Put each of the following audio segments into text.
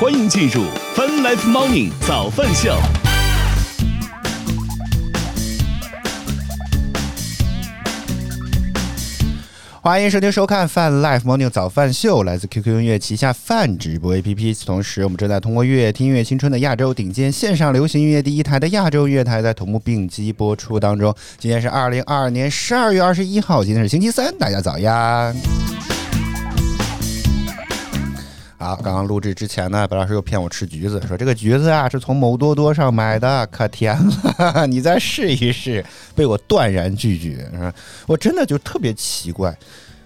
欢迎进入 Fun Life Morning 早饭秀。欢迎收听收看 Fun Life Morning 早饭秀，来自 QQ 音乐旗下泛直播 APP。同时，我们正在通过乐听音乐青春的亚洲顶尖线上流行音乐第一台的亚洲音乐台，在同步并机播出当中。今天是二零二二年十二月二十一号，今天是星期三，大家早呀！好，刚刚录制之前呢，白老师又骗我吃橘子，说这个橘子啊是从某多多上买的，可甜了，你再试一试。被我断然拒绝，我真的就特别奇怪，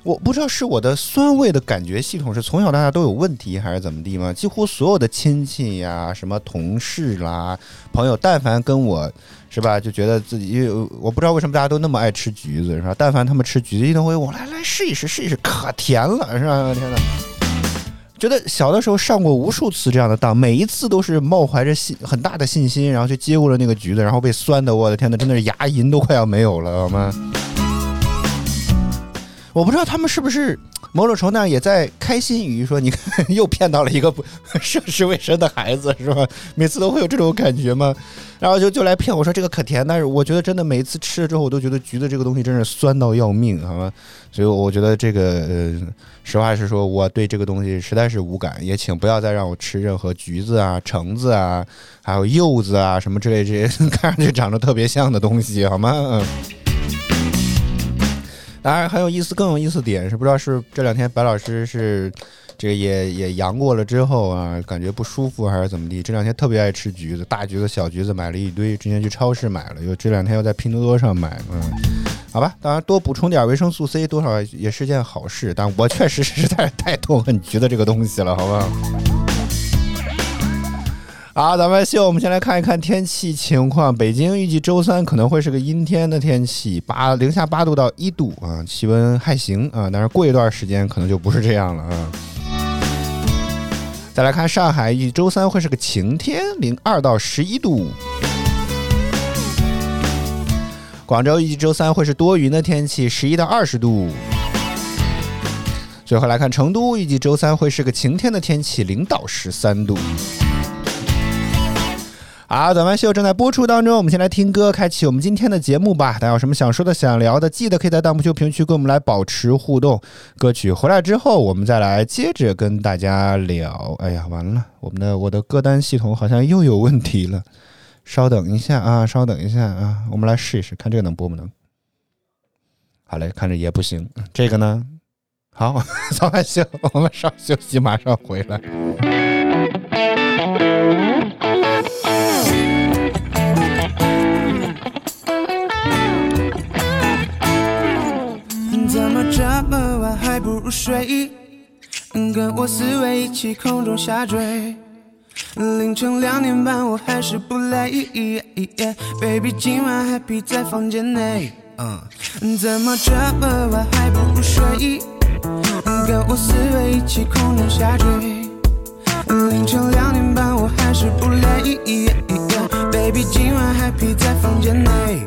我不知道是我的酸味的感觉系统是从小到大都有问题，还是怎么地吗？几乎所有的亲戚呀、什么同事啦、朋友，但凡跟我是吧，就觉得自己，我不知道为什么大家都那么爱吃橘子，是吧？但凡他们吃橘子，一定会我来来试一试，试一试，可甜了，是吧？天哪！觉得小的时候上过无数次这样的当，每一次都是冒怀着信很大的信心，然后去接过了那个橘子，然后被酸的，我的天呐，真的是牙龈都快要没有了，好吗？我不知道他们是不是某种程度上也在开心于说，你看又骗到了一个不涉世未深的孩子，是吧？每次都会有这种感觉吗？然后就就来骗我说这个可甜，但是我觉得真的每一次吃了之后，我都觉得橘子这个东西真是酸到要命，好吗？所以我觉得这个呃，实话实说，我对这个东西实在是无感，也请不要再让我吃任何橘子啊、橙子啊、还有柚子啊什么之类这些 看上去长得特别像的东西，好吗？嗯。当然很有意思，更有意思点是不知道是这两天白老师是。这个也也阳过了之后啊，感觉不舒服还是怎么地？这两天特别爱吃橘子，大橘子、小橘子买了一堆，之前去超市买了，又这两天又在拼多多上买，嗯，好吧，当然多补充点维生素 C，多少也是件好事。但我确实实在是太痛恨橘子这个东西了，好不好？好，咱们秀，我们先来看一看天气情况。北京预计周三可能会是个阴天的天气，八零下八度到一度啊，气温还行啊，但是过一段时间可能就不是这样了啊。再来看上海，一周三会是个晴天，零二到十一度。广州一周三会是多云的天气，十一到二十度。最后来看成都，预计周三会是个晴天的天气，零到十三度。好，早饭秀正在播出当中，我们先来听歌，开启我们今天的节目吧。大家有什么想说的、想聊的，记得可以在弹幕区、评论区跟我们来保持互动。歌曲回来之后，我们再来接着跟大家聊。哎呀，完了，我们的我的歌单系统好像又有问题了。稍等一下啊，稍等一下啊，我们来试一试，看这个能播不能？好嘞，看着也不行。这个呢？好，早饭秀，我们稍休息，马上回来。还不入睡，跟我思维一起空中下坠。凌晨两点半我还是不累，Baby 今晚 happy 在房间内。怎么这么晚还不入睡？跟我思维一起空中下坠。凌晨两点半我还是不累，Baby 今晚 happy 在房间内。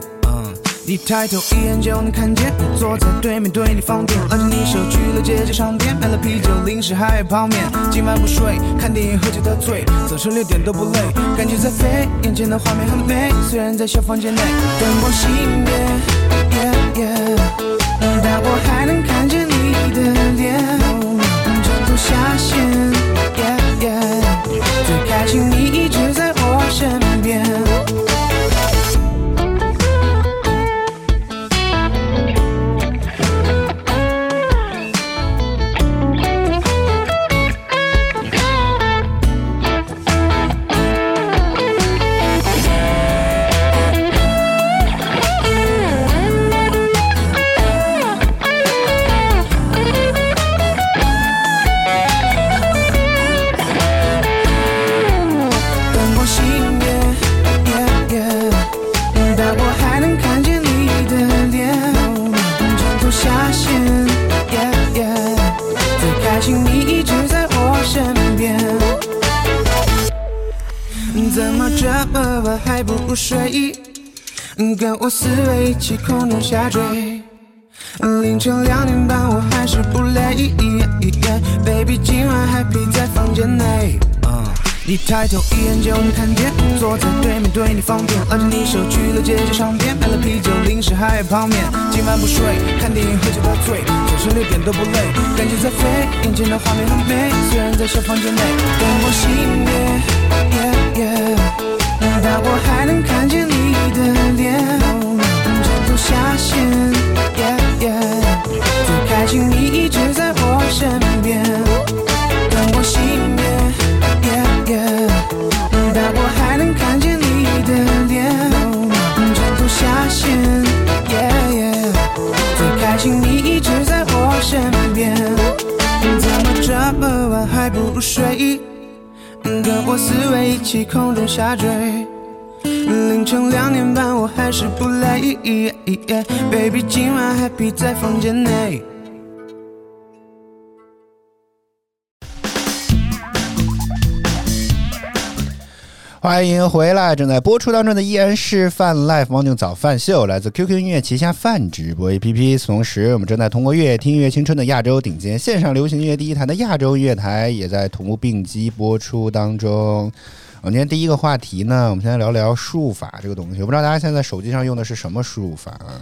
你抬头一眼就能看见。我坐在对面，对你放电，拉着你手去了街角商店，买了啤酒、零食还有泡面。今晚不睡，看电影喝酒到醉，早晨六点都不累，感觉在飞，眼前的画面很美。虽然在小房间内，灯光熄灭，但我还能看见你的脸，枕头下线，最开心我思维一起空中下坠。凌晨两点半我还是不累，Baby 今晚 happy 在房间内。你抬头一眼就能看见，坐在对面对你方便，拉着你手去了街角商店，买了啤酒、零食还有泡面。今晚不睡，看电影喝酒到醉，早晨六点都不累，感觉在飞，眼前的画面很美，虽然在小房间内，灯光熄灭，yeah yeah，但我还能看见你的脸，最开心你一直在我身边，灯光熄灭，yeah yeah，但我还能看见你的脸，枕头下线，yeah yeah，最开心你一直在我身边，怎么这么晚还不睡？跟我思维一起空中下坠。凌晨两点半，我还是不累。Baby，今晚 happy 在房间内。欢迎回来！正在播出当中的依然是泛 Life morning 早饭秀，来自 QQ 音乐旗下泛直播 APP。同时，我们正在通过乐听乐青春的亚洲顶尖线上流行音乐第一台的亚洲音乐台，也在同步并机播出当中。我们今天第一个话题呢，我们先来聊聊输入法这个东西。我不知道大家现在手机上用的是什么输入法啊？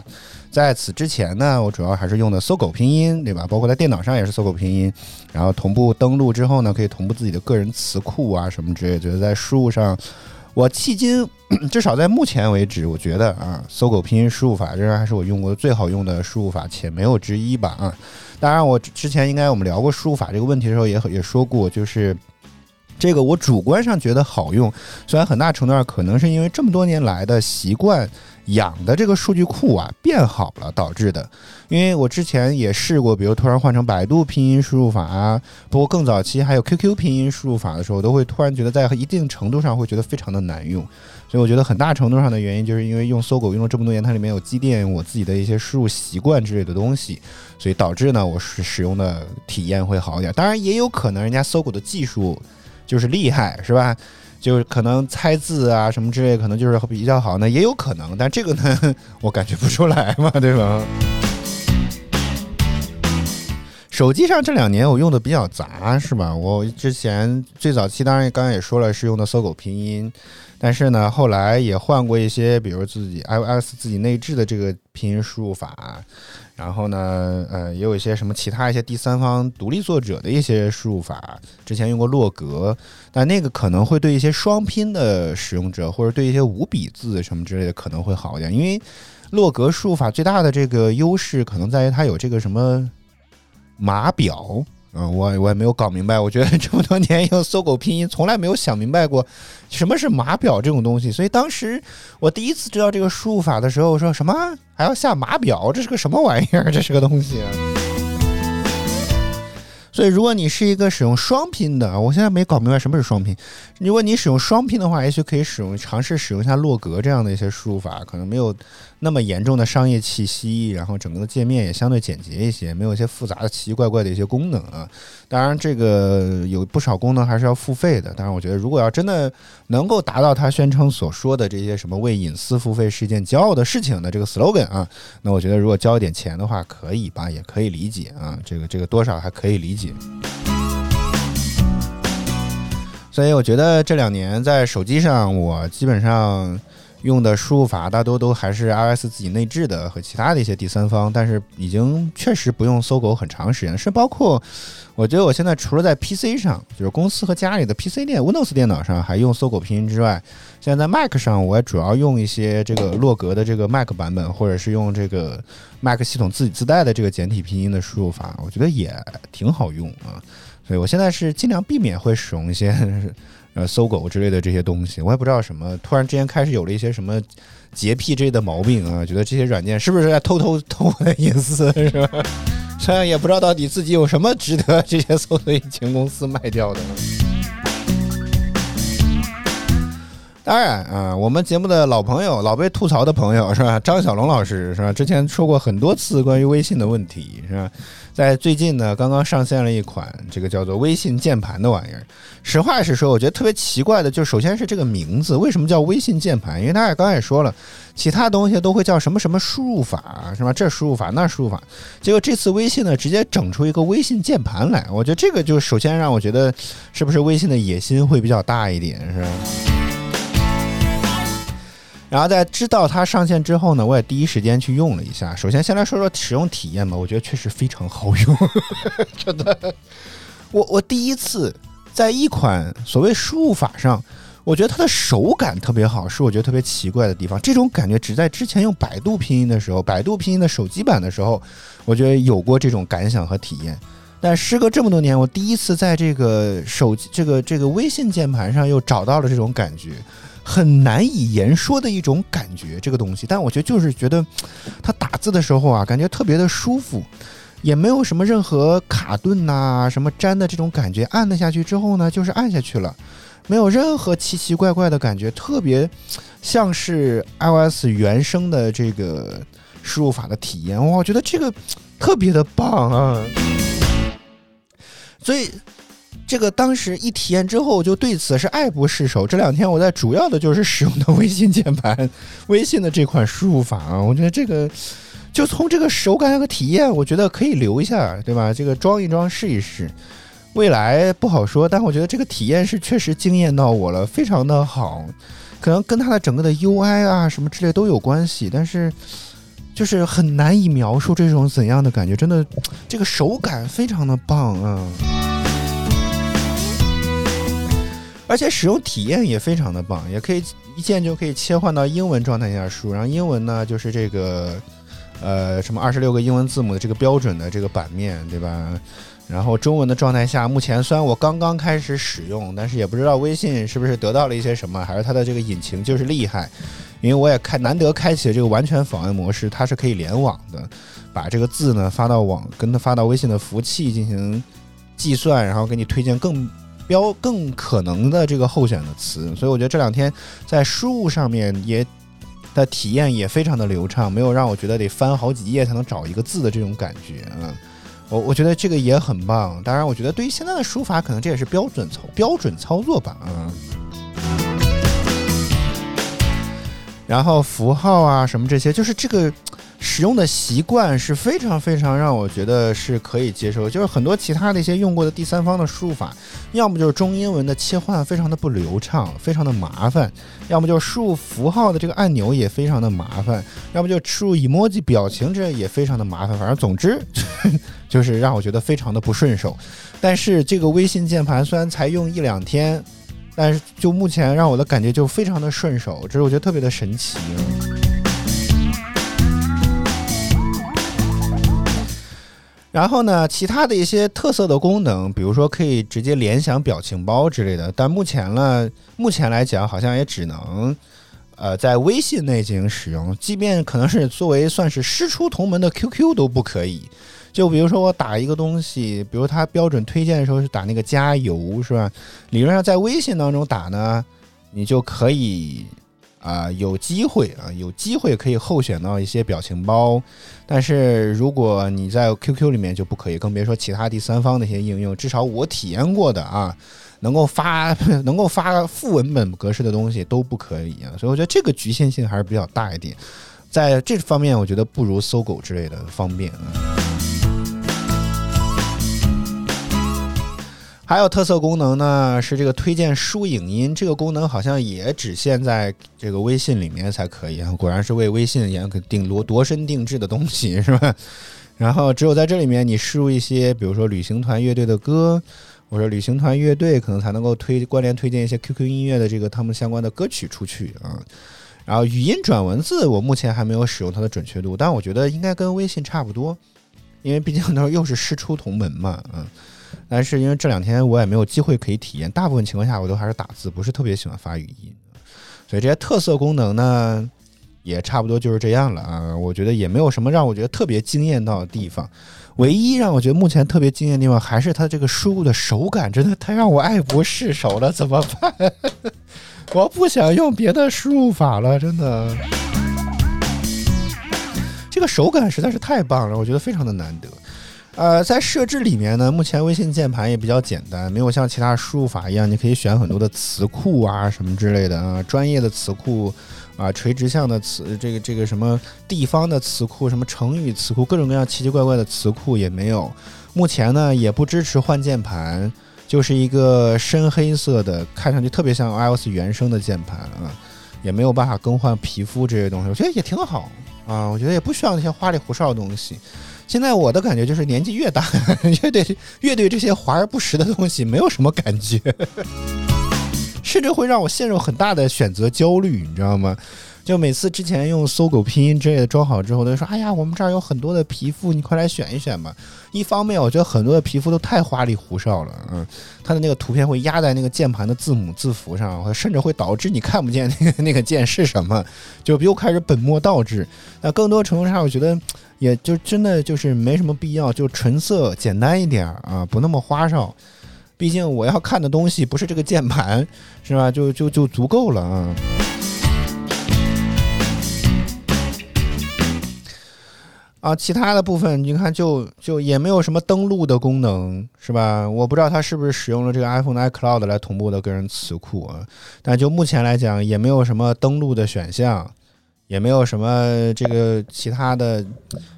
在此之前呢，我主要还是用的搜狗拼音，对吧？包括在电脑上也是搜狗拼音，然后同步登录之后呢，可以同步自己的个人词库啊什么之类。觉得在输入上，我迄今 至少在目前为止，我觉得啊，搜狗拼音输入法仍然还是我用过最好用的输入法，且没有之一吧啊。当然，我之前应该我们聊过输入法这个问题的时候，也也说过，就是。这个我主观上觉得好用，虽然很大程度上可能是因为这么多年来的习惯养的这个数据库啊变好了导致的。因为我之前也试过，比如突然换成百度拼音输入法啊，包括更早期还有 QQ 拼音输入法的时候，都会突然觉得在一定程度上会觉得非常的难用。所以我觉得很大程度上的原因就是因为用搜狗用了这么多年，它里面有积淀我自己的一些输入习惯之类的东西，所以导致呢我使使用的体验会好一点。当然也有可能人家搜狗的技术。就是厉害是吧？就可能猜字啊什么之类，可能就是比较好，那也有可能。但这个呢，我感觉不出来嘛，对吧？手机上这两年我用的比较杂，是吧？我之前最早期当然刚刚也说了是用的搜狗拼音，但是呢后来也换过一些，比如自己 iOS 自己内置的这个拼音输入法。然后呢，呃，也有一些什么其他一些第三方独立作者的一些输入法，之前用过洛格，但那个可能会对一些双拼的使用者或者对一些五笔字什么之类的可能会好一点，因为洛格输入法最大的这个优势可能在于它有这个什么码表。嗯，我我也没有搞明白。我觉得这么多年用搜狗拼音，从来没有想明白过什么是码表这种东西。所以当时我第一次知道这个输入法的时候，我说什么还要下码表，这是个什么玩意儿？这是个东西。所以如果你是一个使用双拼的，我现在没搞明白什么是双拼。如果你使用双拼的话，也许可以使用尝试使用一下洛格这样的一些输入法，可能没有。那么严重的商业气息，然后整个的界面也相对简洁一些，没有一些复杂的奇奇怪怪的一些功能啊。当然，这个有不少功能还是要付费的。当然，我觉得如果要真的能够达到他宣称所说的这些什么为隐私付费是一件骄傲的事情的这个 slogan 啊，那我觉得如果交一点钱的话，可以吧，也可以理解啊。这个这个多少还可以理解。所以我觉得这两年在手机上，我基本上。用的输入法大多都还是 iOS 自己内置的和其他的一些第三方，但是已经确实不用搜狗很长时间。是包括，我觉得我现在除了在 PC 上，就是公司和家里的 PC 电 Windows 电脑上还用搜狗拼音之外，现在在 Mac 上我也主要用一些这个洛格的这个 Mac 版本，或者是用这个 Mac 系统自己自带的这个简体拼音的输入法，我觉得也挺好用啊。所以我现在是尽量避免会使用一些。呃，搜狗之类的这些东西，我也不知道什么。突然之间开始有了一些什么洁癖之类的毛病啊，觉得这些软件是不是在偷偷偷我的隐私，是吧？虽然也不知道到底自己有什么值得这些搜索引擎公司卖掉的。当然啊，我们节目的老朋友、老被吐槽的朋友是吧？张小龙老师是吧？之前说过很多次关于微信的问题是吧？在最近呢，刚刚上线了一款这个叫做微信键盘的玩意儿。实话实说，我觉得特别奇怪的，就首先是这个名字，为什么叫微信键盘？因为大家刚才也说了，其他东西都会叫什么什么输入法是吧？这输入法那输入法，结果这次微信呢，直接整出一个微信键盘来。我觉得这个就首先让我觉得，是不是微信的野心会比较大一点是吧？然后在知道它上线之后呢，我也第一时间去用了一下。首先，先来说说使用体验吧，我觉得确实非常好用，真的。我我第一次在一款所谓输入法上，我觉得它的手感特别好，是我觉得特别奇怪的地方。这种感觉只在之前用百度拼音的时候，百度拼音的手机版的时候，我觉得有过这种感想和体验。但时隔这么多年，我第一次在这个手机这个这个微信键盘上又找到了这种感觉。很难以言说的一种感觉，这个东西，但我觉得就是觉得，它打字的时候啊，感觉特别的舒服，也没有什么任何卡顿呐，什么粘的这种感觉。按了下去之后呢，就是按下去了，没有任何奇奇怪怪的感觉，特别像是 iOS 原生的这个输入法的体验。哇，我觉得这个特别的棒啊！所以。这个当时一体验之后，就对此是爱不释手。这两天我在主要的就是使用的微信键盘，微信的这款输入法啊，我觉得这个就从这个手感和体验，我觉得可以留一下，对吧？这个装一装试一试，未来不好说，但我觉得这个体验是确实惊艳到我了，非常的好。可能跟它的整个的 UI 啊什么之类都有关系，但是就是很难以描述这种怎样的感觉。真的，这个手感非常的棒啊。而且使用体验也非常的棒，也可以一键就可以切换到英文状态下输，然后英文呢就是这个，呃，什么二十六个英文字母的这个标准的这个版面，对吧？然后中文的状态下，目前虽然我刚刚开始使用，但是也不知道微信是不是得到了一些什么，还是它的这个引擎就是厉害，因为我也开难得开启了这个完全访问模式，它是可以联网的，把这个字呢发到网，跟它发到微信的服务器进行计算，然后给你推荐更。标更可能的这个候选的词，所以我觉得这两天在输入上面也的体验也非常的流畅，没有让我觉得得翻好几页才能找一个字的这种感觉啊。我我觉得这个也很棒。当然，我觉得对于现在的书法，可能这也是标准操标准操作吧啊。然后符号啊什么这些，就是这个。使用的习惯是非常非常让我觉得是可以接受，就是很多其他的一些用过的第三方的输入法，要么就是中英文的切换非常的不流畅，非常的麻烦；要么就是输入符号的这个按钮也非常的麻烦；要么就输入 emoji 表情这也非常的麻烦。反正总之就是让我觉得非常的不顺手。但是这个微信键盘虽然才用一两天，但是就目前让我的感觉就非常的顺手，这是我觉得特别的神奇。然后呢，其他的一些特色的功能，比如说可以直接联想表情包之类的，但目前呢，目前来讲好像也只能，呃，在微信内进行使用，即便可能是作为算是师出同门的 QQ 都不可以。就比如说我打一个东西，比如它标准推荐的时候是打那个加油，是吧？理论上在微信当中打呢，你就可以。啊，有机会啊，有机会可以候选到一些表情包，但是如果你在 QQ 里面就不可以，更别说其他第三方那些应用。至少我体验过的啊，能够发 能够发副文本格式的东西都不可以啊，所以我觉得这个局限性还是比较大一点，在这方面我觉得不如搜狗之类的方便啊。还有特色功能呢，是这个推荐书影音，这个功能好像也只限在这个微信里面才可以啊。果然是为微信严格定罗度身定制的东西是吧？然后只有在这里面你输入一些，比如说旅行团乐队的歌，或者旅行团乐队可能才能够推关联推荐一些 QQ 音乐的这个他们相关的歌曲出去啊。然后语音转文字，我目前还没有使用它的准确度，但我觉得应该跟微信差不多，因为毕竟都又是师出同门嘛，嗯。但是因为这两天我也没有机会可以体验，大部分情况下我都还是打字，不是特别喜欢发语音，所以这些特色功能呢，也差不多就是这样了啊。我觉得也没有什么让我觉得特别惊艳到的地方。唯一让我觉得目前特别惊艳的地方，还是它这个输入的手感，真的太让我爱不释手了，怎么办？我不想用别的输入法了，真的。这个手感实在是太棒了，我觉得非常的难得。呃，在设置里面呢，目前微信键盘也比较简单，没有像其他输入法一样，你可以选很多的词库啊什么之类的啊，专业的词库啊，垂直向的词，这个这个什么地方的词库，什么成语词库，各种各样奇奇怪怪的词库也没有。目前呢，也不支持换键盘，就是一个深黑色的，看上去特别像 iOS 原生的键盘啊，也没有办法更换皮肤这些东西，我觉得也挺好。啊，我觉得也不需要那些花里胡哨的东西。现在我的感觉就是年纪越大，越对越对这些华而不实的东西没有什么感觉，甚至会让我陷入很大的选择焦虑，你知道吗？就每次之前用搜狗拼音之类的装好之后，都说：“哎呀，我们这儿有很多的皮肤，你快来选一选吧。”一方面，我觉得很多的皮肤都太花里胡哨了，嗯，它的那个图片会压在那个键盘的字母字符上，甚至会导致你看不见那个那个键是什么，就又开始本末倒置。那更多程度上，我觉得也就真的就是没什么必要，就纯色简单一点啊，不那么花哨。毕竟我要看的东西不是这个键盘，是吧？就就就足够了啊。啊，其他的部分你看，就就也没有什么登录的功能，是吧？我不知道它是不是使用了这个 iPhone 的 iCloud 来同步的个人词库啊。但就目前来讲，也没有什么登录的选项，也没有什么这个其他的，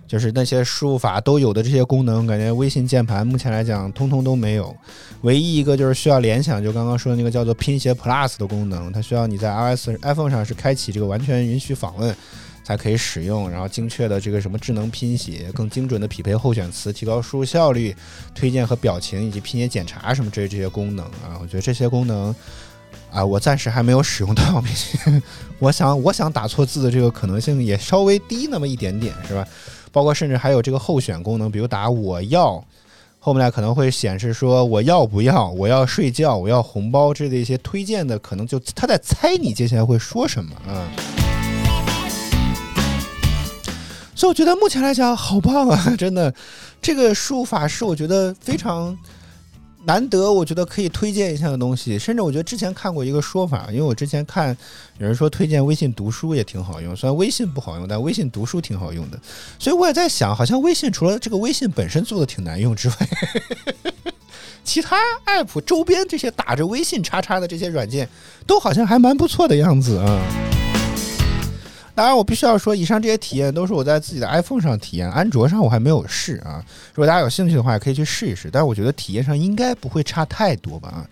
就是那些输入法都有的这些功能，感觉微信键盘目前来讲通通都没有。唯一一个就是需要联想，就刚刚说的那个叫做拼写 Plus 的功能，它需要你在 iOS iPhone 上是开启这个完全允许访问。才可以使用，然后精确的这个什么智能拼写，更精准的匹配候选词，提高输入效率，推荐和表情以及拼写检查什么这这些功能啊，我觉得这些功能啊，我暂时还没有使用到，并且我想我想打错字的这个可能性也稍微低那么一点点，是吧？包括甚至还有这个候选功能，比如打我要，后面可能会显示说我要不要，我要睡觉，我要红包之类的一些推荐的，可能就他在猜你接下来会说什么啊。所以我觉得目前来讲好棒啊，真的，这个输入法是我觉得非常难得，我觉得可以推荐一下的东西。甚至我觉得之前看过一个说法，因为我之前看有人说推荐微信读书也挺好用，虽然微信不好用，但微信读书挺好用的。所以我也在想，好像微信除了这个微信本身做的挺难用之外，其他 app 周边这些打着微信叉叉的这些软件，都好像还蛮不错的样子啊。当然，我必须要说，以上这些体验都是我在自己的 iPhone 上体验，安卓上我还没有试啊。如果大家有兴趣的话，也可以去试一试。但是我觉得体验上应该不会差太多吧啊。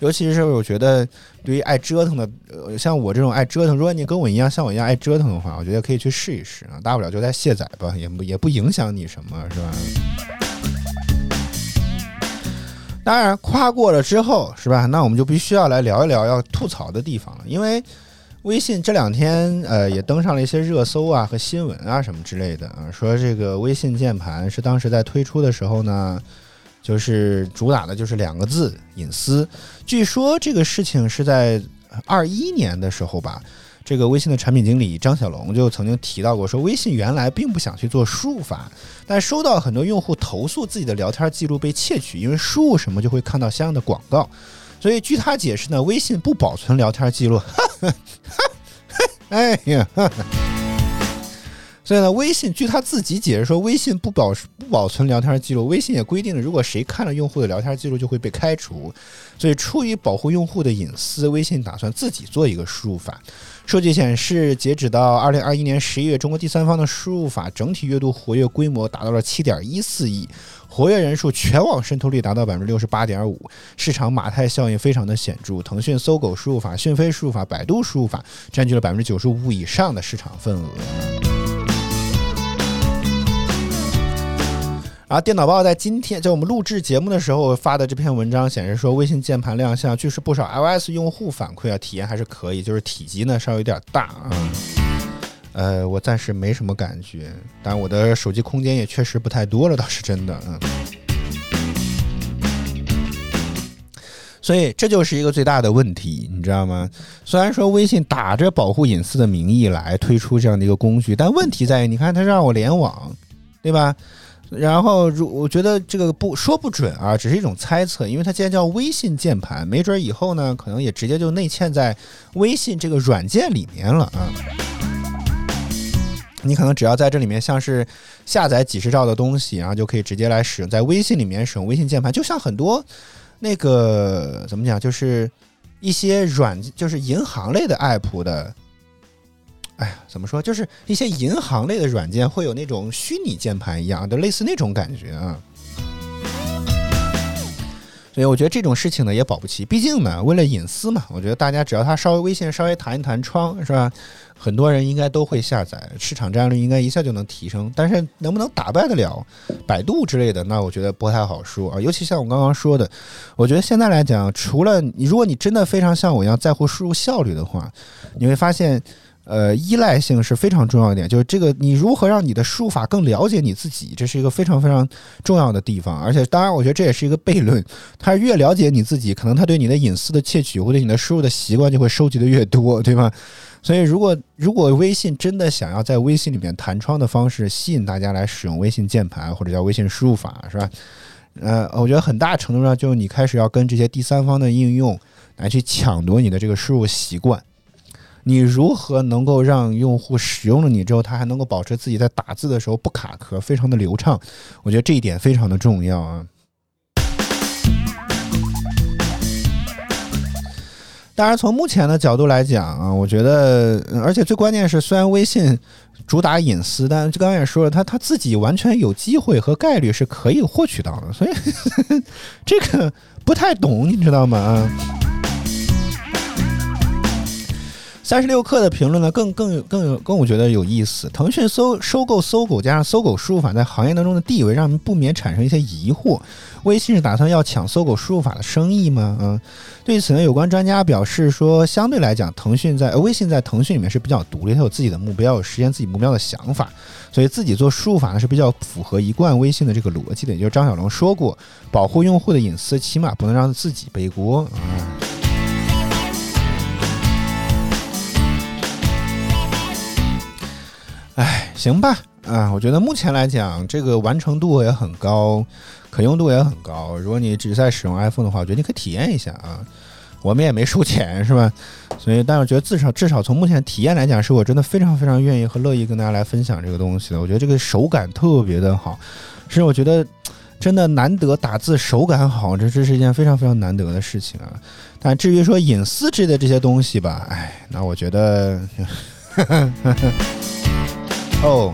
尤其是我觉得，对于爱折腾的，呃，像我这种爱折腾，如果你跟我一样，像我一样爱折腾的话，我觉得可以去试一试啊。大不了就再卸载吧，也不也不影响你什么，是吧？当然，夸过了之后，是吧？那我们就必须要来聊一聊要吐槽的地方了，因为。微信这两天，呃，也登上了一些热搜啊和新闻啊什么之类的啊，说这个微信键盘是当时在推出的时候呢，就是主打的就是两个字隐私。据说这个事情是在二一年的时候吧，这个微信的产品经理张小龙就曾经提到过，说微信原来并不想去做输入法，但收到很多用户投诉自己的聊天记录被窃取，因为输入什么就会看到相应的广告。所以据他解释呢，微信不保存聊天记录。哎呀，所以呢，微信据他自己解释说，微信不保不保存聊天记录。微信也规定了，如果谁看了用户的聊天记录，就会被开除。所以出于保护用户的隐私，微信打算自己做一个输入法。数据显示，截止到二零二一年十一月，中国第三方的输入法整体阅读活跃规模达到了七点一四亿。活跃人数全网渗透率达到百分之六十八点五，市场马太效应非常的显著。腾讯搜狗输入法、讯飞输入法、百度输入法占据了百分之九十五以上的市场份额。然后，电脑报在今天在我们录制节目的时候发的这篇文章显示说，微信键盘亮相，据是不少 iOS 用户反馈啊，体验还是可以，就是体积呢稍微有点大啊。呃，我暂时没什么感觉，但我的手机空间也确实不太多了，倒是真的，嗯。所以这就是一个最大的问题，你知道吗？虽然说微信打着保护隐私的名义来推出这样的一个工具，但问题在于，你看它让我联网，对吧？然后，如我觉得这个不说不准啊，只是一种猜测，因为它既然叫微信键盘，没准以后呢，可能也直接就内嵌在微信这个软件里面了啊。你可能只要在这里面像是下载几十兆的东西，然后就可以直接来使用，在微信里面使用微信键盘，就像很多那个怎么讲，就是一些软，就是银行类的 app 的。哎呀，怎么说？就是一些银行类的软件会有那种虚拟键盘一样的，类似那种感觉啊。所以我觉得这种事情呢也保不齐，毕竟呢为了隐私嘛。我觉得大家只要他稍微微信稍微弹一弹窗，是吧？很多人应该都会下载，市场占有率应该一下就能提升。但是能不能打败得了百度之类的，那我觉得不太好说啊。尤其像我刚刚说的，我觉得现在来讲，除了你，如果你真的非常像我一样在乎输入效率的话，你会发现。呃，依赖性是非常重要一点，就是这个你如何让你的输入法更了解你自己，这是一个非常非常重要的地方。而且，当然，我觉得这也是一个悖论，他越了解你自己，可能他对你的隐私的窃取或者你的输入的习惯就会收集的越多，对吧？所以，如果如果微信真的想要在微信里面弹窗的方式吸引大家来使用微信键盘或者叫微信输入法，是吧？呃，我觉得很大程度上就是你开始要跟这些第三方的应用来去抢夺你的这个输入习惯。你如何能够让用户使用了你之后，他还能够保持自己在打字的时候不卡壳，非常的流畅？我觉得这一点非常的重要啊。当然，从目前的角度来讲啊，我觉得，而且最关键是，虽然微信主打隐私，但刚刚也说了，他他自己完全有机会和概率是可以获取到的，所以 这个不太懂，你知道吗？啊。三十六氪的评论呢，更更有更有更我觉得有意思。腾讯搜收购搜狗，加上搜狗输入法在行业当中的地位，让人不免产生一些疑惑。微信是打算要抢搜狗输入法的生意吗？嗯，对此呢，有关专家表示说，相对来讲，腾讯在微信在腾讯里面是比较独立，它有自己的目标，有实现自己目标的想法，所以自己做输入法呢是比较符合一贯微信的这个逻辑的。也就是张小龙说过，保护用户的隐私，起码不能让自己背锅啊。哎，行吧，啊，我觉得目前来讲，这个完成度也很高，可用度也很高。如果你只是在使用 iPhone 的话，我觉得你可以体验一下啊。我们也没收钱，是吧？所以，但是我觉得至少至少从目前体验来讲，是我真的非常非常愿意和乐意跟大家来分享这个东西的。我觉得这个手感特别的好，是我觉得真的难得打字手感好，这这是一件非常非常难得的事情啊。但至于说隐私之类的这些东西吧，哎，那我觉得。哦，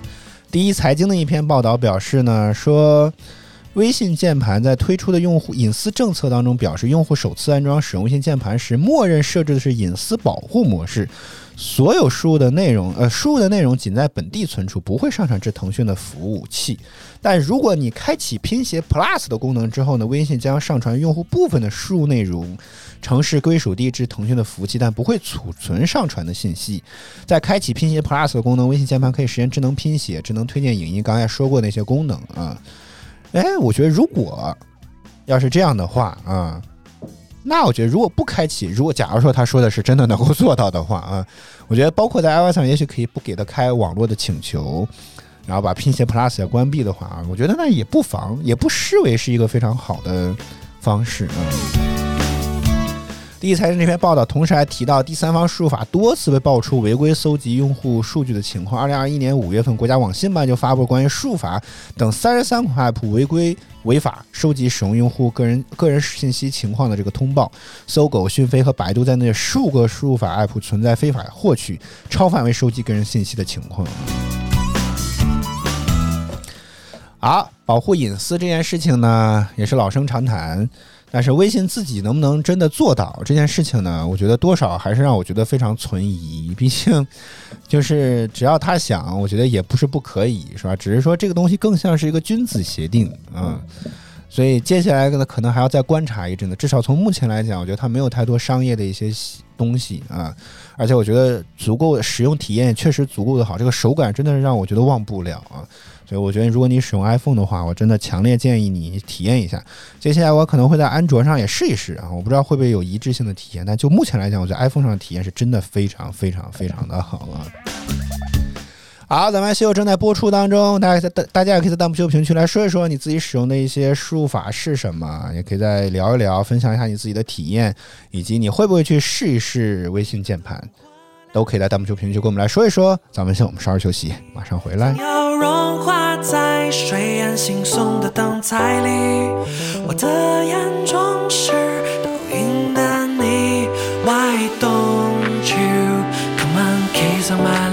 第一财经的一篇报道表示呢，说微信键盘在推出的用户隐私政策当中，表示用户首次安装使用微信键盘时，默认设置的是隐私保护模式。所有输入的内容，呃，输入的内容仅在本地存储，不会上传至腾讯的服务器。但如果你开启拼写 Plus 的功能之后呢，微信将上传用户部分的输入内容，城市归属地至腾讯的服务器，但不会储存上传的信息。在开启拼写 Plus 的功能，微信键盘可以实现智能拼写、智能推荐影音，刚才说过那些功能啊。哎，我觉得如果要是这样的话啊。那我觉得，如果不开启，如果假如说他说的是真的能够做到的话啊，我觉得包括在 iOS 上，也许可以不给他开网络的请求，然后把拼写 Plus 也关闭的话啊，我觉得那也不妨，也不失为是一个非常好的方式啊。第一财经这篇报道，同时还提到第三方输入法多次被爆出违规搜集用户数据的情况。二零二一年五月份，国家网信办就发布关于输入法等三十三款 App 违规违法收集使用用户个人个人信息情况的这个通报。搜狗、讯飞和百度在内数个输入法 App 存在非法获取、超范围收集个人信息的情况。好，保护隐私这件事情呢，也是老生常谈。但是微信自己能不能真的做到这件事情呢？我觉得多少还是让我觉得非常存疑。毕竟，就是只要他想，我觉得也不是不可以，是吧？只是说这个东西更像是一个君子协定啊。所以接下来呢，可能还要再观察一阵子。至少从目前来讲，我觉得它没有太多商业的一些东西啊，而且我觉得足够使用体验确实足够的好，这个手感真的是让我觉得忘不了啊。所以我觉得，如果你使用 iPhone 的话，我真的强烈建议你体验一下。接下来我可能会在安卓上也试一试啊，我不知道会不会有一致性的体验，但就目前来讲，我觉得 iPhone 上的体验是真的非常非常非常的好啊。好，咱们秀正在播出当中，大家大大家也可以在弹幕秀评论区来说一说你自己使用的一些输入法是什么，也可以再聊一聊，分享一下你自己的体验，以及你会不会去试一试微信键盘，都可以在弹幕区评论区跟我们来说一说。咱们先我们稍事休息，马上回来。要融化在水岸惺忪的灯彩里，我的眼中是倒映的你。Why don't you come on kiss on my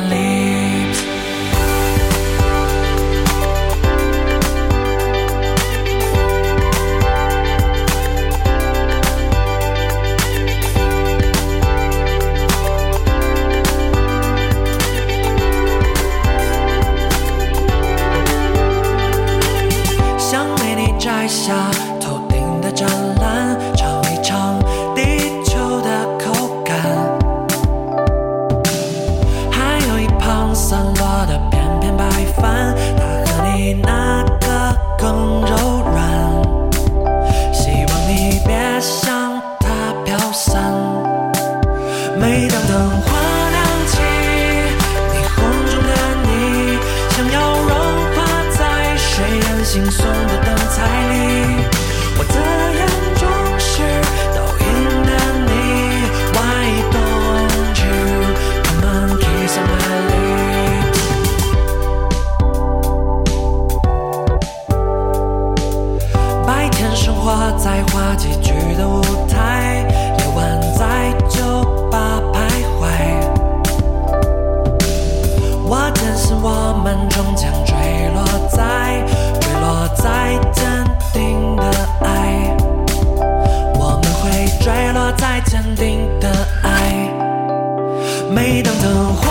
每当灯火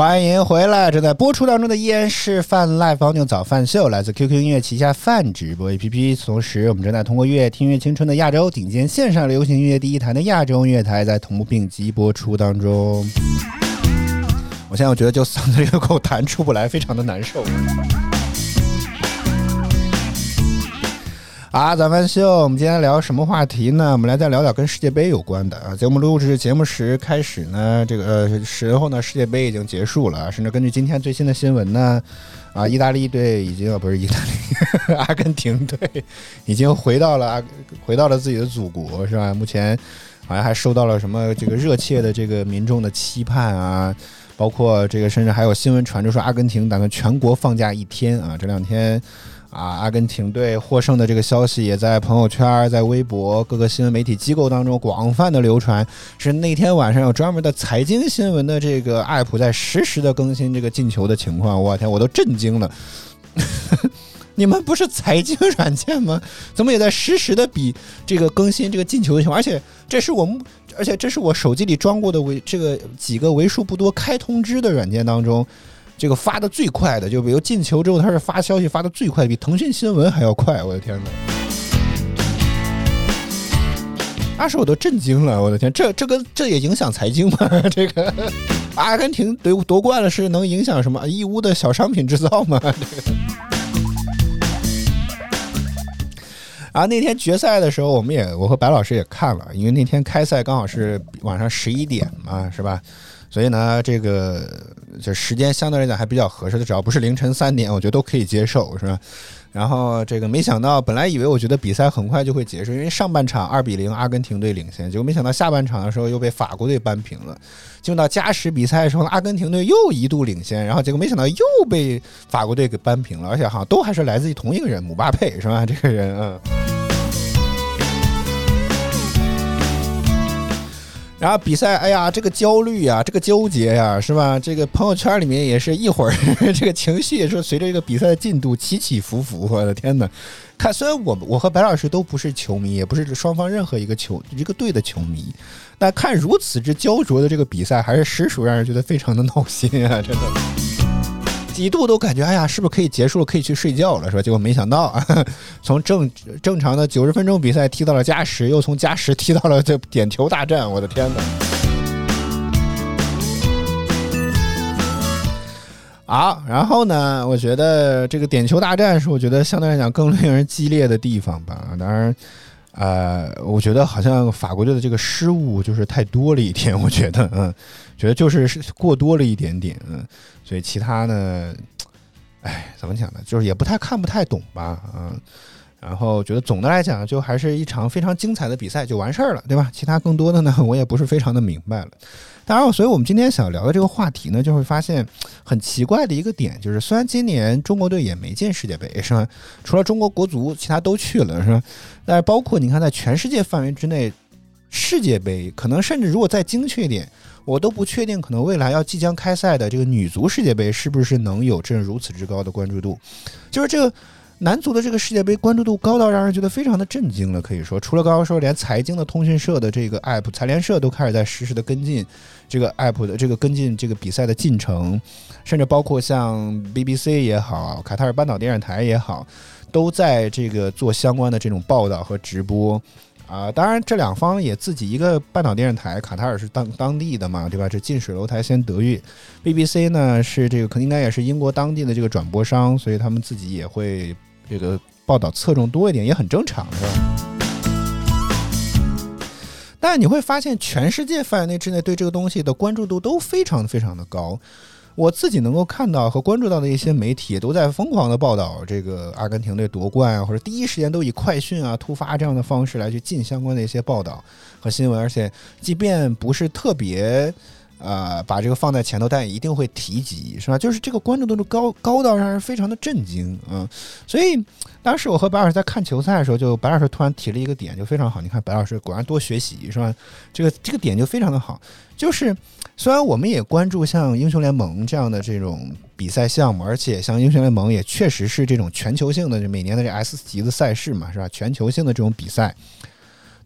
欢迎回来！正在播出当中的依然是泛 Live 方牛早饭秀，来自 QQ 音乐旗下泛直播 APP。同时，我们正在通过乐听乐青春的亚洲顶尖线上流行音乐第一台的亚洲音乐台，在同步并机播出当中。我现在我觉得就嗓子里有口痰出不来，非常的难受。啊，咱们秀，我们今天聊什么话题呢？我们来再聊聊跟世界杯有关的啊。节目录制节目时开始呢，这个呃时候呢，世界杯已经结束了，甚至根据今天最新的新闻呢，啊，意大利队已经不是意大利，阿根廷队已经回到了阿回到了自己的祖国，是吧？目前好像还受到了什么这个热切的这个民众的期盼啊，包括这个甚至还有新闻传出说阿根廷打算全国放假一天啊，这两天。啊，阿根廷队获胜的这个消息也在朋友圈、在微博、各个新闻媒体机构当中广泛的流传。是那天晚上有专门的财经新闻的这个 app 在实时的更新这个进球的情况。我天，我都震惊了！你们不是财经软件吗？怎么也在实时的比这个更新这个进球的情况？而且这是我们而且这是我手机里装过的为这个几个为数不多开通知的软件当中，这个发的最快的，就比如进球之后，他是发消息发的最快，比腾讯新闻还要快。我的天哪！当时我都震惊了，我的天，这这个这也影响财经吗？这个阿根廷夺夺冠了，是能影响什么义乌的小商品制造吗？这个。然后那天决赛的时候，我们也我和白老师也看了，因为那天开赛刚好是晚上十一点嘛，是吧？所以呢，这个就时间相对来讲还比较合适的，只要不是凌晨三点，我觉得都可以接受，是吧？然后这个没想到，本来以为我觉得比赛很快就会结束，因为上半场二比零阿根廷队领先，结果没想到下半场的时候又被法国队扳平了。进入到加时比赛的时候，阿根廷队又一度领先，然后结果没想到又被法国队给扳平了，而且好像都还是来自于同一个人，姆巴佩是吧？这个人嗯。然后比赛，哎呀，这个焦虑呀，这个纠结呀，是吧？这个朋友圈里面也是一会儿，这个情绪也是随着这个比赛的进度起起伏伏。我的天哪！看，虽然我我和白老师都不是球迷，也不是双方任何一个球一个队的球迷，但看如此之焦灼的这个比赛，还是实属让人觉得非常的闹心啊！真的。一度都感觉，哎呀，是不是可以结束了，可以去睡觉了，是吧？结果没想到，啊，从正正常的九十分钟比赛踢到了加时，又从加时踢到了这点球大战，我 的天哪！好，然后呢，我觉得这个点球大战是我觉得相对来讲更令人激烈的地方吧。当然，呃，我觉得好像法国队的这个失误就是太多了一点，我觉得，嗯，觉得就是过多了一点点，嗯。所以其他呢，哎，怎么讲呢？就是也不太看不太懂吧，嗯，然后觉得总的来讲，就还是一场非常精彩的比赛就完事儿了，对吧？其他更多的呢，我也不是非常的明白了。当然，所以我们今天想聊的这个话题呢，就会发现很奇怪的一个点，就是虽然今年中国队也没进世界杯，是吧？除了中国国足，其他都去了，是吧？但是包括你看，在全世界范围之内，世界杯可能甚至如果再精确一点。我都不确定，可能未来要即将开赛的这个女足世界杯是不是能有这如此之高的关注度？就是这个男足的这个世界杯关注度高到让人觉得非常的震惊了。可以说，除了刚刚说，连财经的通讯社的这个 app 财联社都开始在 实时的跟进这个 app 的这个跟进这个比赛的进程，甚至包括像 BBC 也好，卡塔尔半岛电视台也好，都在这个做相关的这种报道和直播。啊，当然，这两方也自己一个半岛电视台，卡塔尔是当当地的嘛，对吧？这近水楼台先得月，BBC 呢是这个，可能应该也是英国当地的这个转播商，所以他们自己也会这个报道侧重多一点，也很正常，是吧？但你会发现，全世界范围内之内对这个东西的关注度都非常非常的高。我自己能够看到和关注到的一些媒体都在疯狂的报道这个阿根廷队夺冠啊，或者第一时间都以快讯啊、突发这样的方式来去进相关的一些报道和新闻，而且即便不是特别呃把这个放在前头，但也一定会提及，是吧？就是这个关注度高高到让人非常的震惊啊！所以当时我和白老师在看球赛的时候，就白老师突然提了一个点，就非常好。你看白老师果然多学习，是吧？这个这个点就非常的好，就是。虽然我们也关注像英雄联盟这样的这种比赛项目，而且像英雄联盟也确实是这种全球性的就每年的这 S 级的赛事嘛，是吧？全球性的这种比赛，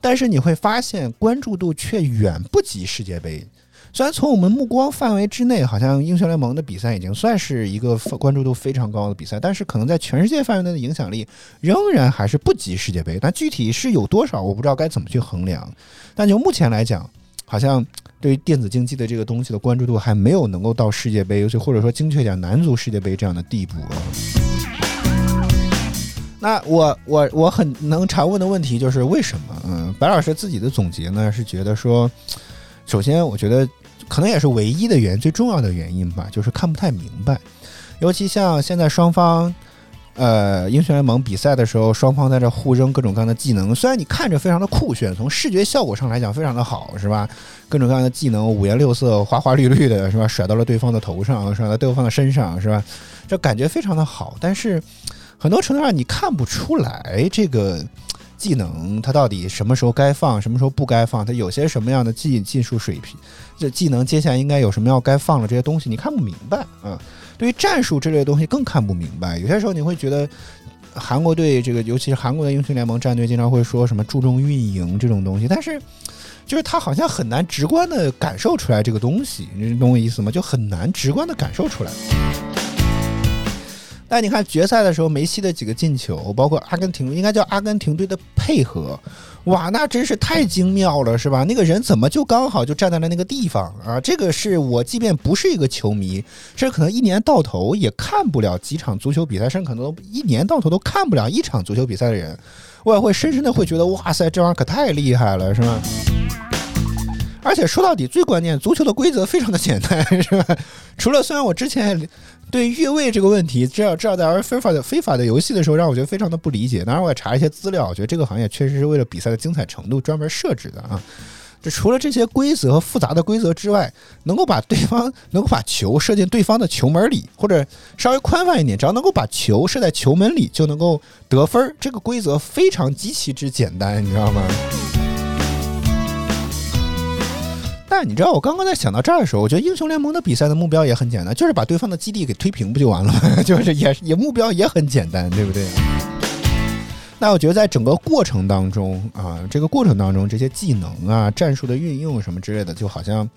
但是你会发现关注度却远不及世界杯。虽然从我们目光范围之内，好像英雄联盟的比赛已经算是一个关注度非常高的比赛，但是可能在全世界范围内的影响力仍然还是不及世界杯。但具体是有多少，我不知道该怎么去衡量。但就目前来讲，好像。对于电子竞技的这个东西的关注度还没有能够到世界杯，尤其或者说精确点男足世界杯这样的地步。那我我我很能常问的问题就是为什么？嗯，白老师自己的总结呢是觉得说，首先我觉得可能也是唯一的原因，最重要的原因吧，就是看不太明白，尤其像现在双方。呃，英雄联盟比赛的时候，双方在这互扔各种各样的技能。虽然你看着非常的酷炫，从视觉效果上来讲非常的好，是吧？各种各样的技能五颜六色、花花绿绿的，是吧？甩到了对方的头上，甩到对方的身上，是吧？这感觉非常的好。但是很多程度上你看不出来这个技能它到底什么时候该放，什么时候不该放，它有些什么样的技技术水平，这技能接下来应该有什么要该放的这些东西，你看不明白，啊。对于战术之类的东西更看不明白，有些时候你会觉得韩国队这个，尤其是韩国的英雄联盟战队，经常会说什么注重运营这种东西，但是就是他好像很难直观的感受出来这个东西，你懂我意思吗？就很难直观的感受出来。但你看决赛的时候，梅西的几个进球，包括阿根廷，应该叫阿根廷队的配合，哇，那真是太精妙了，是吧？那个人怎么就刚好就站在了那个地方啊？这个是我即便不是一个球迷，甚至可能一年到头也看不了几场足球比赛，甚至可能一年到头都看不了一场足球比赛的人，我也会深深的会觉得，哇塞，这玩意儿可太厉害了，是吧？而且说到底，最关键，足球的规则非常的简单，是吧？除了虽然我之前对越位这个问题，至少至少在玩非法的非法的游戏的时候，让我觉得非常的不理解。当然，我也查一些资料，我觉得这个行业确实是为了比赛的精彩程度专门设置的啊。这除了这些规则和复杂的规则之外，能够把对方 能够把球射进对方的球门里，或者稍微宽泛一点，只要能够把球射在球门里，就能够得分。这个规则非常极其之简单，你知道吗？但你知道，我刚刚在想到这儿的时候，我觉得英雄联盟的比赛的目标也很简单，就是把对方的基地给推平，不就完了吗？就是也也目标也很简单，对不对？那我觉得在整个过程当中啊，这个过程当中，这些技能啊、战术的运用什么之类的，就好像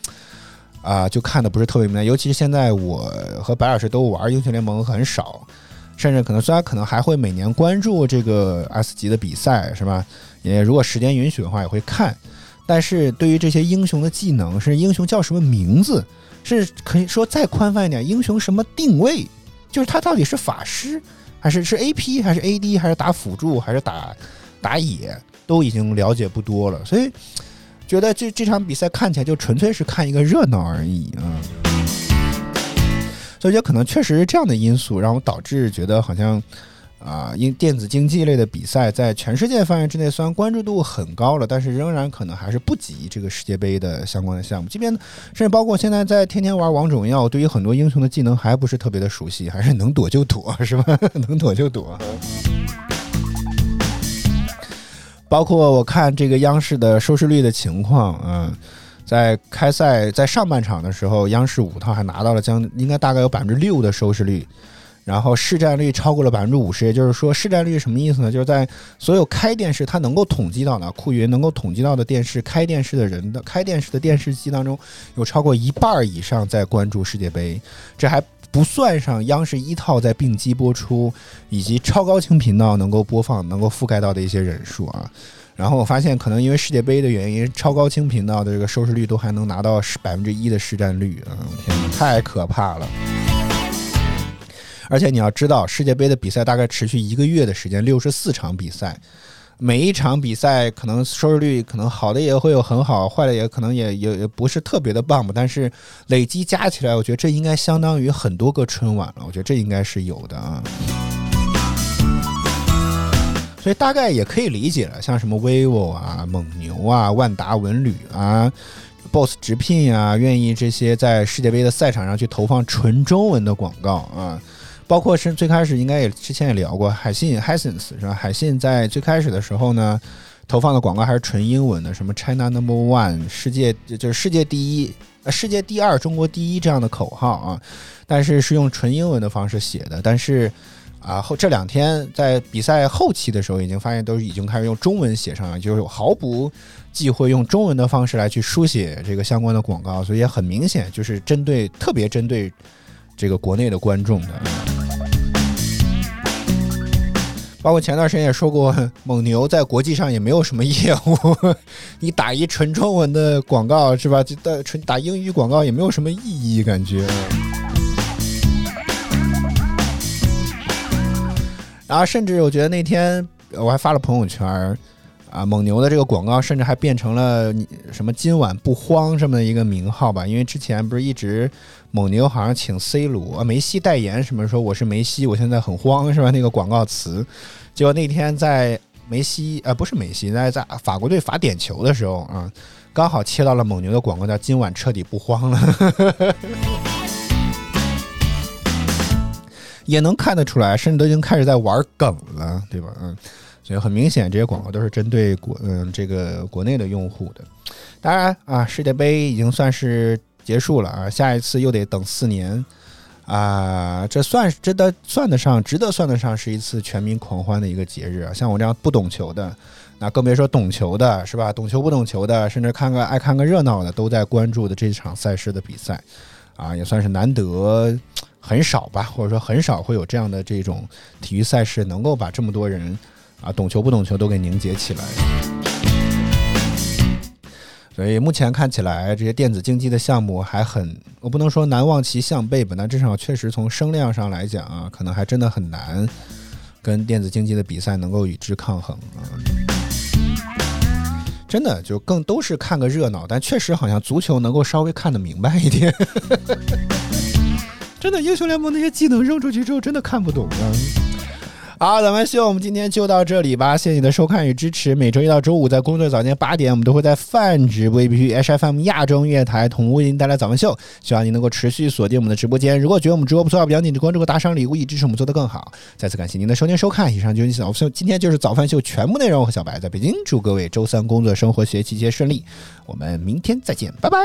啊，就看的不是特别明白。尤其是现在我和白老师都玩英雄联盟很少，甚至可能虽然可能还会每年关注这个 S 级的比赛，是吧？也如果时间允许的话，也会看。但是对于这些英雄的技能，是英雄叫什么名字，是可以说再宽泛一点，英雄什么定位，就是他到底是法师，还是是 AP，还是 AD，还是打辅助，还是打打野，都已经了解不多了。所以觉得这这场比赛看起来就纯粹是看一个热闹而已啊。所以觉得可能确实是这样的因素，让我导致觉得好像。啊，因电子竞技类的比赛在全世界范围之内，虽然关注度很高了，但是仍然可能还是不及这个世界杯的相关的项目。即便甚至包括现在在天天玩王者荣耀，对于很多英雄的技能还不是特别的熟悉，还是能躲就躲，是吧？能躲就躲。包括我看这个央视的收视率的情况，嗯，在开赛在上半场的时候，央视五套还拿到了将应该大概有百分之六的收视率。然后市占率超过了百分之五十，也就是说市占率什么意思呢？就是在所有开电视，它能够统计到的酷云能够统计到的电视开电视的人的开电视的电视机当中，有超过一半以上在关注世界杯。这还不算上央视一套在并机播出，以及超高清频道能够播放、能够覆盖到的一些人数啊。然后我发现，可能因为世界杯的原因，超高清频道的这个收视率都还能拿到百分之一的市占率啊！天哪，太可怕了。而且你要知道，世界杯的比赛大概持续一个月的时间，六十四场比赛，每一场比赛可能收视率可能好的也会有很好，坏的也可能也也也不是特别的棒吧。但是累积加起来，我觉得这应该相当于很多个春晚了。我觉得这应该是有的啊。所以大概也可以理解了，像什么 vivo 啊、蒙牛啊、万达文旅啊、boss 直聘啊，愿意这些在世界杯的赛场上去投放纯中文的广告啊。包括是最开始应该也之前也聊过海信 Hisense 是吧？海信在最开始的时候呢，投放的广告还是纯英文的，什么 China Number One 世界就是世界第一，呃世界第二，中国第一这样的口号啊，但是是用纯英文的方式写的。但是啊后这两天在比赛后期的时候，已经发现都已经开始用中文写上了，就是毫不忌讳用中文的方式来去书写这个相关的广告，所以也很明显就是针对特别针对这个国内的观众的。包括前段时间也说过，蒙牛在国际上也没有什么业务，你打一纯中文的广告是吧？打纯打英语广告也没有什么意义，感觉。然后甚至我觉得那天我还发了朋友圈。啊，蒙牛的这个广告甚至还变成了什么“今晚不慌”这么的一个名号吧？因为之前不是一直蒙牛好像请 C 罗梅西代言，什么说我是梅西，我现在很慌是吧？那个广告词，结果那天在梅西呃不是梅西，在在法国队罚点球的时候啊，刚好切到了蒙牛的广告，叫“今晚彻底不慌了”，也能看得出来，甚至都已经开始在玩梗了，对吧？嗯。所以很明显，这些广告都是针对国嗯这个国内的用户的。当然啊，世界杯已经算是结束了啊，下一次又得等四年啊，这算真的算得上，值得算得上是一次全民狂欢的一个节日啊。像我这样不懂球的，那更别说懂球的是吧？懂球不懂球的，甚至看个爱看个热闹的，都在关注的这场赛事的比赛，啊，也算是难得很少吧，或者说很少会有这样的这种体育赛事能够把这么多人啊懂球不懂球都给凝结起来。所以目前看起来，这些电子竞技的项目还很，我不能说难望其项背吧，但至少确实从声量上来讲啊，可能还真的很难跟电子竞技的比赛能够与之抗衡啊。真的就更都是看个热闹，但确实好像足球能够稍微看得明白一点。真的，英雄联盟那些技能扔出去之后，真的看不懂啊。好，咱们希望我们今天就到这里吧。谢谢你的收看与支持。每周一到周五在工作早间八点，我们都会在泛直播 APP H F M 亚洲音乐台同步为您带来早饭秀。希望您能够持续锁定我们的直播间。如果觉得我们直播不错，不要紧的关注和打赏礼物，以支持我们做得更好。再次感谢您的收听收看。以上就是早饭秀，今天就是早饭秀全部内容。我和小白在北京，祝各位周三工作、生活、学习皆顺利。我们明天再见，拜拜。